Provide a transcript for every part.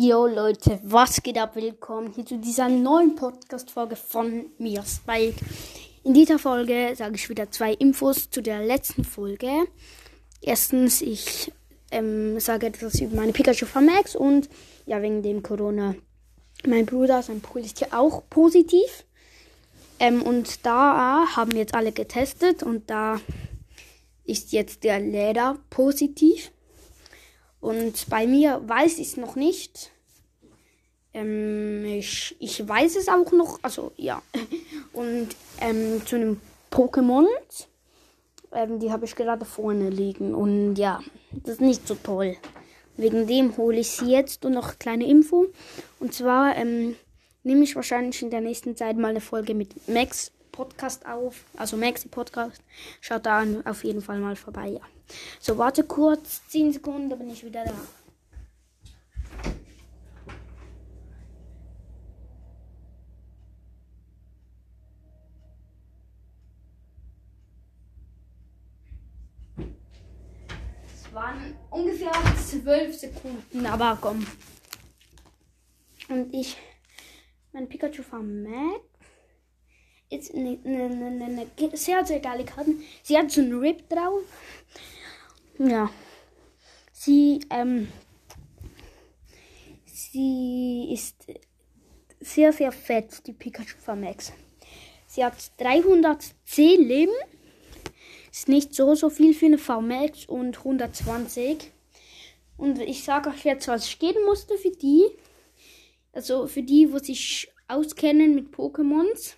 Yo Leute, was geht ab? Willkommen hier zu dieser neuen Podcast-Folge von mir, Spike. In dieser Folge sage ich wieder zwei Infos zu der letzten Folge. Erstens, ich ähm, sage etwas über meine Pikachu Max und ja, wegen dem Corona. Mein Bruder, sein Pool ist ja auch positiv. Ähm, und da haben jetzt alle getestet und da ist jetzt der Leder positiv. Und bei mir weiß ich es noch nicht. Ähm, ich, ich weiß es auch noch. Also ja. Und ähm, zu einem Pokémon. Ähm, die habe ich gerade vorne liegen. Und ja, das ist nicht so toll. Wegen dem hole ich sie jetzt. Und noch eine kleine Info. Und zwar ähm, nehme ich wahrscheinlich in der nächsten Zeit mal eine Folge mit Max Podcast auf, also Maxi Podcast. Schaut da auf jeden Fall mal vorbei, ja. So, warte kurz, 10 Sekunden, dann bin ich wieder da. Es waren ungefähr 12 Sekunden, aber komm. Und ich, mein Pikachu vermerkt ist eine, eine, eine, eine sehr, sehr geile Karte. Sie hat so einen Rip drauf. Ja. Sie, ähm, sie ist sehr, sehr fett, die Pikachu VMAX. Sie hat 310 Leben. Ist nicht so, so viel für eine VMAX und 120. Und ich sage euch jetzt, was ich geben musste für die. Also für die, wo sich auskennen mit Pokémons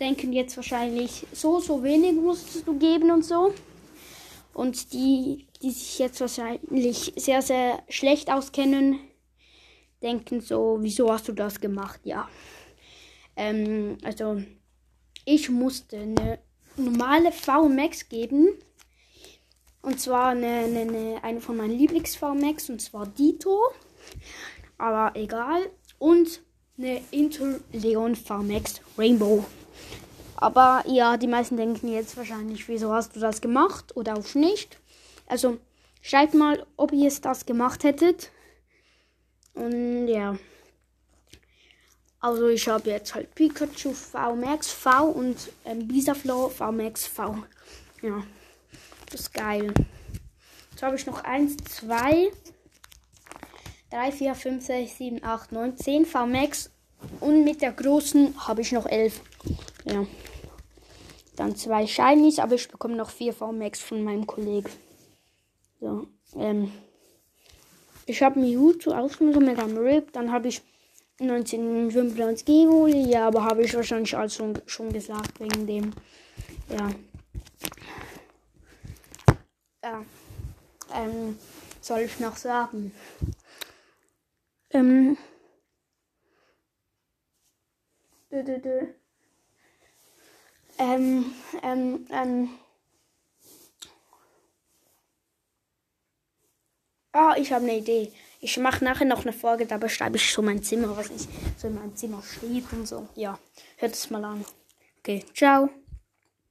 denken jetzt wahrscheinlich, so, so wenig musstest du geben und so. Und die, die sich jetzt wahrscheinlich sehr, sehr schlecht auskennen, denken so, wieso hast du das gemacht? Ja. Ähm, also, ich musste eine normale VMAX geben. Und zwar eine, eine, eine, von meinen Lieblings-VMAX, und zwar Dito. Aber egal. Und eine Intel Leon VMAX Rainbow. Aber ja, die meisten denken jetzt wahrscheinlich, wieso hast du das gemacht oder auch nicht. Also schreibt mal, ob ihr es das gemacht hättet. Und ja. Also ich habe jetzt halt Pikachu VMAX V und ähm, Bisaflow VMAX V. Ja, das ist geil. Jetzt habe ich noch 1, 2, 3, 4, 5, 6, 7, 8, 9, 10 VMAX. Und mit der großen habe ich noch 11. Ja. Dann zwei Shinies, aber ich bekomme noch vier VMAX von meinem Kollegen. So, ähm. Ich habe Mewtwo ausgenommen mit einem Rip. Dann habe ich 1995 Evoli. Ja, aber habe ich wahrscheinlich alles schon, schon gesagt wegen dem. Ja. Ja. Ähm, soll ich noch sagen? Ähm. Dö, dö, dö. Ähm, ähm, ähm. Oh, ich habe eine Idee. Ich mache nachher noch eine Folge, da beschreibe ich so mein Zimmer, was ich so in meinem Zimmer steht und so. Ja, hört es mal an. Okay, ciao.